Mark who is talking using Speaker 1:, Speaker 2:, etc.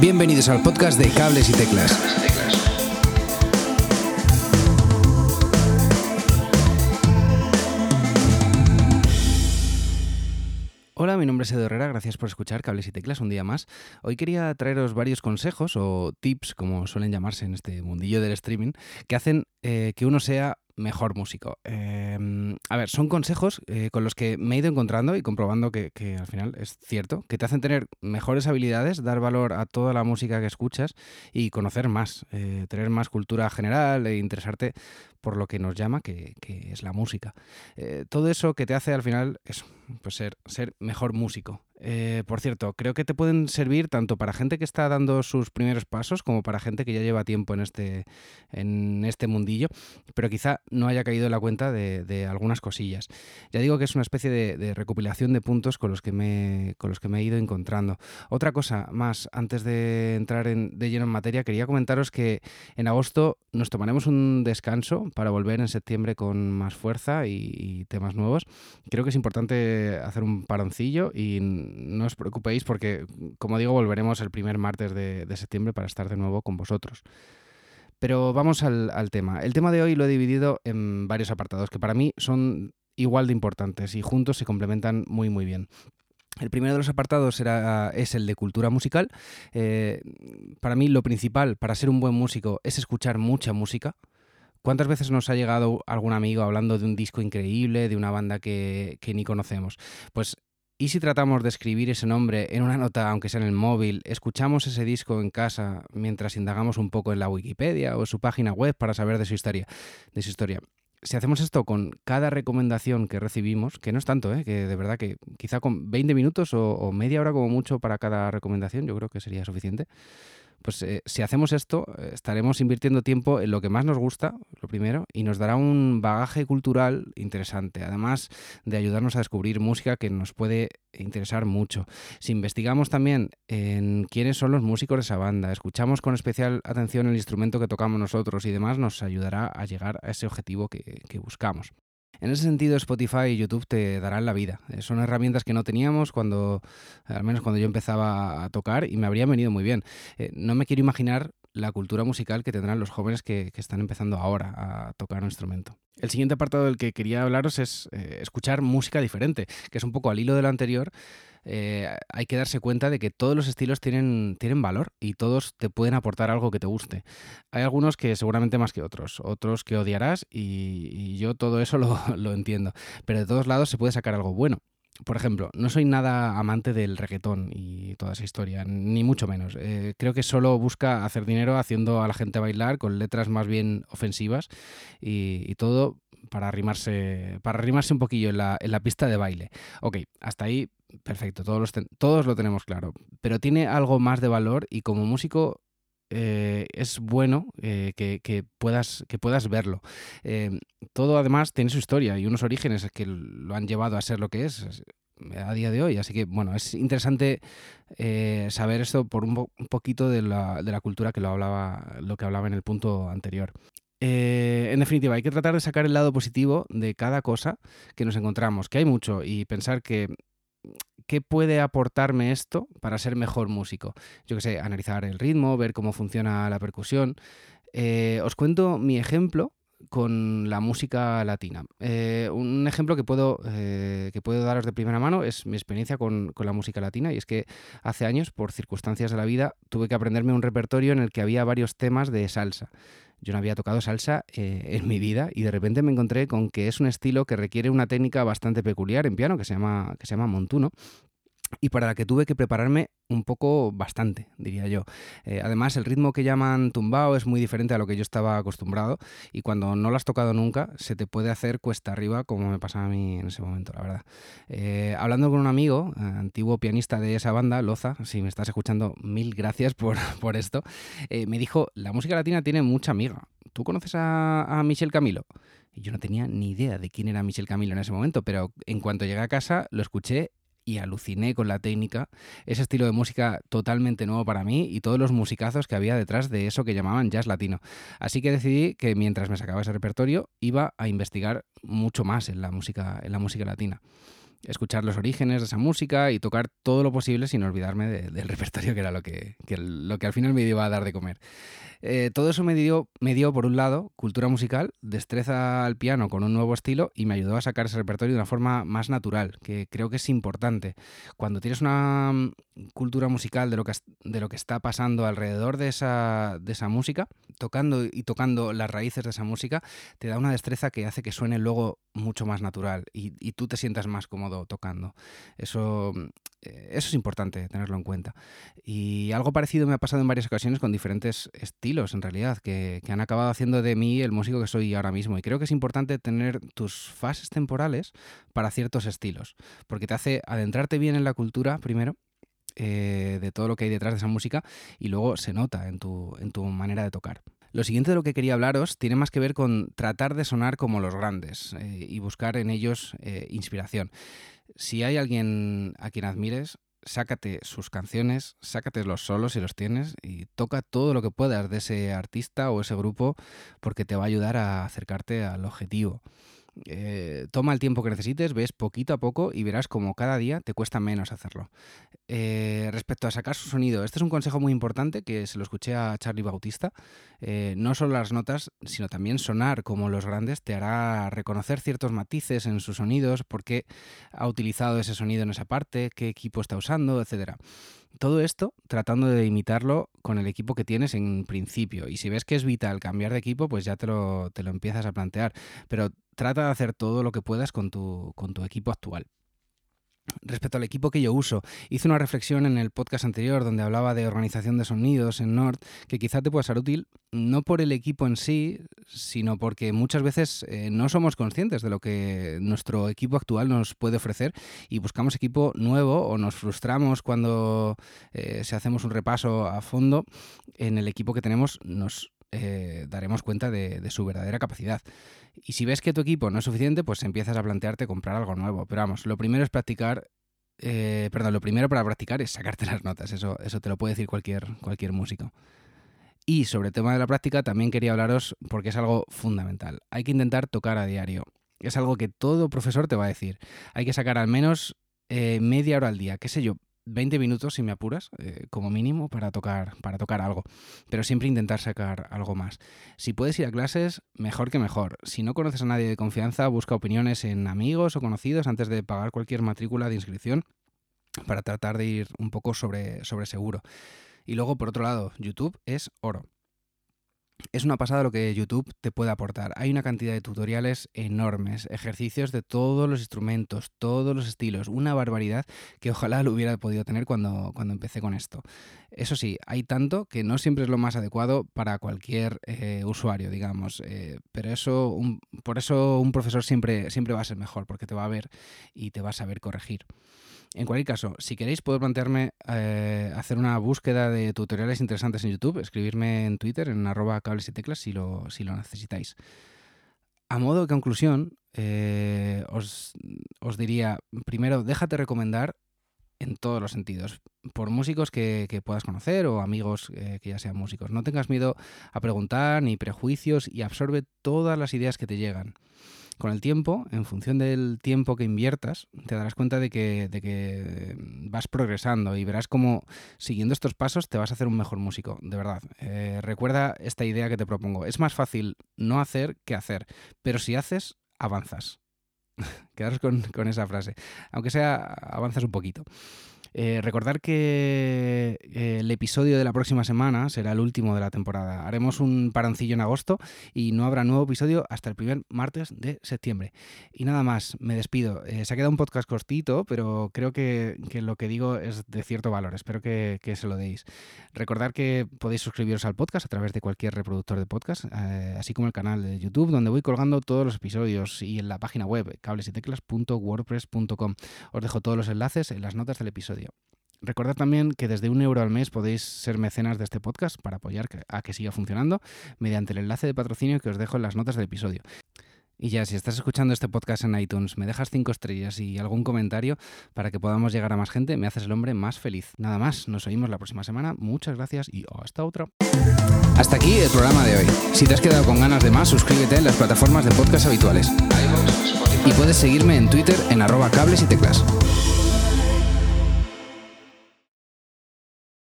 Speaker 1: Bienvenidos al podcast de Cables y Teclas. Hola, mi nombre es Edo Herrera, gracias por escuchar Cables y Teclas un día más. Hoy quería traeros varios consejos o tips, como suelen llamarse en este mundillo del streaming, que hacen eh, que uno sea mejor músico. Em, a ver, son consejos eh, con los que me he ido encontrando y comprobando que, al final es cierto, que te hacen tener mejores habilidades, dar valor a toda la música que escuchas y conocer más, eh, tener más cultura general e interesarte por lo que nos llama, que, es la música. Eh, todo eso que te hace al final pues ser, ser mejor músico. Eh, por cierto, creo que te pueden servir tanto para gente que está dando sus primeros pasos como para gente que ya lleva tiempo en este, en este mundillo, pero quizá no haya caído en la cuenta de, algunas cosillas. Ya digo que es una especie de, recopilación de puntos con los, que me, con los que me he ido encontrando. Otra cosa más, antes de entrar en, de lleno en materia, quería comentaros que en agosto nos tomaremos un descanso para volver en septiembre con más fuerza y temas nuevos. Creo que es importante hacer un paroncillo y no os preocupéis porque, como digo, volveremos el primer martes de, septiembre para estar de nuevo con vosotros. Pero vamos al, tema. El tema de hoy lo he dividido en varios apartados que para mí son igual de importantes y juntos se complementan muy muy bien. El primero de los apartados era, es el de cultura musical. Eh, para mí lo principal para ser un buen músico es escuchar mucha música. ¿Cuántas veces nos ha llegado algún amigo hablando de un disco increíble, de una banda que, que ni conocemos? Pues ¿Y si tratamos de escribir ese nombre en una nota, aunque sea en el móvil, escuchamos ese disco en casa mientras indagamos un poco en la Wikipedia o su página web para saber de su historia? De su historia? Si hacemos esto con cada recomendación que recibimos, que no es tanto, ¿eh? que de verdad que quizá con 20 minutos o media hora como mucho para cada recomendación, yo creo que sería suficiente, pues eh, si hacemos esto, eh, estaremos invirtiendo tiempo en lo que más nos gusta, lo primero, y nos dará un bagaje cultural interesante, además de ayudarnos a descubrir música que nos puede interesar mucho. Si investigamos también en quiénes son los músicos de esa banda, escuchamos con especial atención el instrumento que tocamos nosotros y demás, nos ayudará a llegar a ese objetivo que buscamos. En ese sentido, Spotify y YouTube te darán la vida. Eh, son herramientas que no teníamos cuando, al menos cuando yo empezaba a tocar, y me habrían venido muy bien. Eh, no me quiero imaginar la cultura musical que tendrán los jóvenes que, están empezando ahora a tocar un instrumento. El siguiente apartado del que quería hablaros es eh, escuchar música diferente, que es un poco al hilo de lo anterior. Eh, hay que darse cuenta de que todos los estilos tienen, tienen valor y todos te pueden aportar algo que te guste. Hay algunos que seguramente más que otros, otros que odiarás y, yo todo eso lo, lo entiendo, pero de todos lados se puede sacar algo bueno por ejemplo, no soy nada amante del reggaetón y toda esa historia, ni mucho menos. Eh, creo que solo busca hacer dinero haciendo a la gente bailar con letras más bien ofensivas y, todo para arrimarse, para arrimarse un poquillo en la, pista de baile. Ok, hasta ahí perfecto, todos, todos lo tenemos claro. Pero tiene algo más de valor y como músico eh, es bueno eh, que, puedas, que puedas verlo. Eh, todo además tiene su historia y unos orígenes que lo han llevado a ser lo que es a día de hoy. Así que bueno, es interesante saber esto por un, poquito de la, de la, cultura que lo hablaba, lo que hablaba en el punto anterior. en definitiva, hay que tratar de sacar el lado positivo de cada cosa que nos encontramos, que hay mucho, y pensar que ¿qué puede aportarme esto para ser mejor músico? Yo que sé, analizar el ritmo, ver cómo funciona la percusión. Eh, os cuento mi ejemplo con la música latina. Eh, un ejemplo que puedo, eh, que puedo daros de primera mano es mi experiencia con, con, la música latina y es que hace años, por circunstancias de la vida, tuve que aprenderme un repertorio en el que había varios temas de salsa. Yo no había tocado salsa eh, en mi vida y de repente me encontré con que es un estilo que requiere una técnica bastante peculiar en piano que se llama, que se llama montuno y para la que tuve que prepararme un poco bastante, diría yo. Eh, además, el ritmo que llaman tumbao es muy diferente a lo que yo estaba acostumbrado y cuando no lo has tocado nunca se te puede hacer cuesta arriba como me pasaba a mí en ese momento, la verdad. Eh, hablando con un amigo, eh, antiguo pianista de esa banda, Loza, si me estás escuchando, mil gracias por, por esto, me dijo, la música latina tiene mucha amiga. ¿Tú conoces a, a Michel Camilo? Y yo no tenía ni idea de quién era Michel Camilo en ese momento, pero en cuanto llegué a casa lo escuché y aluciné con la técnica, ese estilo de música totalmente nuevo para mí y todos los musicazos que había detrás de eso que llamaban jazz latino. Así que decidí que mientras me sacaba ese repertorio iba a investigar mucho más en la música, en la música latina. Escuchar los orígenes de esa música y tocar todo lo posible sin olvidarme del repertorio que era lo que, lo que al final me iba a dar de comer. Eh, todo eso me dio, me dio, por un lado, cultura musical, destreza al piano con un nuevo estilo y me ayudó a sacar ese repertorio de una forma más natural, que creo que es importante. Cuando tienes una mm, cultura musical de lo que, de lo que está pasando alrededor de esa, de esa música, tocando y tocando las raíces de esa música, te da una destreza que hace que suene luego mucho más natural y, y tú te sientas más cómodo tocando. Eso mm, eh, eso es importante tenerlo en cuenta. Y algo parecido me ha pasado en varias ocasiones con diferentes estilos, en realidad, que, han acabado haciendo de mí el músico que soy ahora mismo. Y creo que es importante tener tus fases temporales para ciertos estilos, porque te hace adentrarte bien en la cultura primero. Eh, de todo lo que hay detrás de esa música y luego se nota en tu, en tu manera de tocar. Lo siguiente de lo que quería hablaros tiene más que ver con tratar de sonar como los grandes eh, y buscar en ellos inspiración si hay alguien a quien admires, sácate sus canciones, sácate los solos si los tienes y toca todo lo que puedas de ese artista o ese grupo porque te va a ayudar a acercarte al objetivo. Eh, toma el tiempo que necesites, ves poquito a poco y verás como cada día te cuesta menos hacerlo. Eh, respecto a sacar su sonido, este es un consejo muy importante que se lo escuché a Charlie Bautista. Eh, no solo las notas, sino también sonar como los grandes te hará reconocer ciertos matices en sus sonidos, por qué ha utilizado ese sonido en esa parte, qué equipo está usando, etcétera. Todo esto tratando de imitarlo con el equipo que tienes en principio. Y si ves que es vital cambiar de equipo, pues ya te lo, te lo empiezas a plantear. Pero trata de hacer todo lo que puedas con tu, con tu equipo actual. Respecto al equipo que yo uso, hice una reflexión en el podcast anterior donde hablaba de organización de sonidos en Nord, que quizá te pueda ser útil, no por el equipo en sí, sino porque muchas veces eh, no somos conscientes de lo que nuestro equipo actual nos puede ofrecer y buscamos equipo nuevo o nos frustramos cuando eh, si hacemos un repaso a fondo en el equipo que tenemos nos eh, daremos cuenta de, su verdadera capacidad. Y si ves que tu equipo no es suficiente, pues empiezas a plantearte comprar algo nuevo. Pero vamos, lo primero es practicar. Eh, perdón, lo primero para practicar es sacarte las notas. Eso, eso te lo puede decir cualquier, cualquier músico. Y sobre el tema de la práctica también quería hablaros porque es algo fundamental. Hay que intentar tocar a diario. Es algo que todo profesor te va a decir. Hay que sacar al menos eh, media hora al día, qué sé yo, 20 minutos si me apuras, eh, como mínimo, para tocar, para tocar algo. Pero siempre intentar sacar algo más. Si puedes ir a clases, mejor que mejor. Si no conoces a nadie de confianza, busca opiniones en amigos o conocidos antes de pagar cualquier matrícula de inscripción para tratar de ir un poco sobre, sobre seguro. Y luego, por otro lado, YouTube es oro. Es una pasada lo que YouTube te puede aportar. Hay una cantidad de tutoriales enormes, ejercicios de todos los instrumentos, todos los estilos, una barbaridad que ojalá lo hubiera podido tener cuando, cuando empecé con esto. Eso sí, hay tanto que no siempre es lo más adecuado para cualquier eh, usuario, digamos. Eh, pero eso, por eso un profesor siempre, siempre va a ser mejor, porque te va a ver y te va a saber corregir. En cualquier caso, si queréis, puedo plantearme eh, hacer una búsqueda de tutoriales interesantes en YouTube, escribirme en Twitter, en arroba cables y teclas, si lo, si lo necesitáis. A modo de conclusión, eh, os, diría, primero, déjate recomendar en todos los sentidos, por músicos que, puedas conocer o amigos eh, que ya sean músicos. No tengas miedo a preguntar ni prejuicios y absorbe todas las ideas que te llegan con el tiempo, en función del tiempo que inviertas, te darás cuenta de que, que vas progresando y verás cómo siguiendo estos pasos te vas a hacer un mejor músico, de verdad. Eh, recuerda esta idea que te propongo. Es más fácil no hacer que hacer, pero si haces, avanzas. Quedaros con esa frase. Aunque sea, avanzas un poquito. Eh, recordar que eh, el episodio de la próxima semana será el último de la temporada. Haremos un parancillo en agosto y no habrá nuevo episodio hasta el primer martes de septiembre. Y nada más, me despido. Eh, se ha quedado un podcast cortito, pero creo que, lo que digo es de cierto valor. Espero que, se lo deis. Recordar que podéis suscribiros al podcast a través de cualquier reproductor de podcast, así como el canal de YouTube, donde voy colgando todos los episodios y en la página web cablesyteclas.wordpress.com. Os dejo todos los enlaces en las notas del episodio. Recordad también que desde un euro al mes podéis ser mecenas de este podcast para apoyar a que siga funcionando mediante el enlace de patrocinio que os dejo en las notas del episodio. Y ya, si estás escuchando este podcast en iTunes, me dejas cinco estrellas y algún comentario para que podamos llegar a más gente, me haces el hombre más feliz. Nada más, nos oímos la próxima semana. Muchas gracias y hasta otra. Hasta aquí el programa de hoy. Si te has quedado con ganas de más, suscríbete en las plataformas de podcast habituales. y puedes seguirme en Twitter en arroba cables y teclas.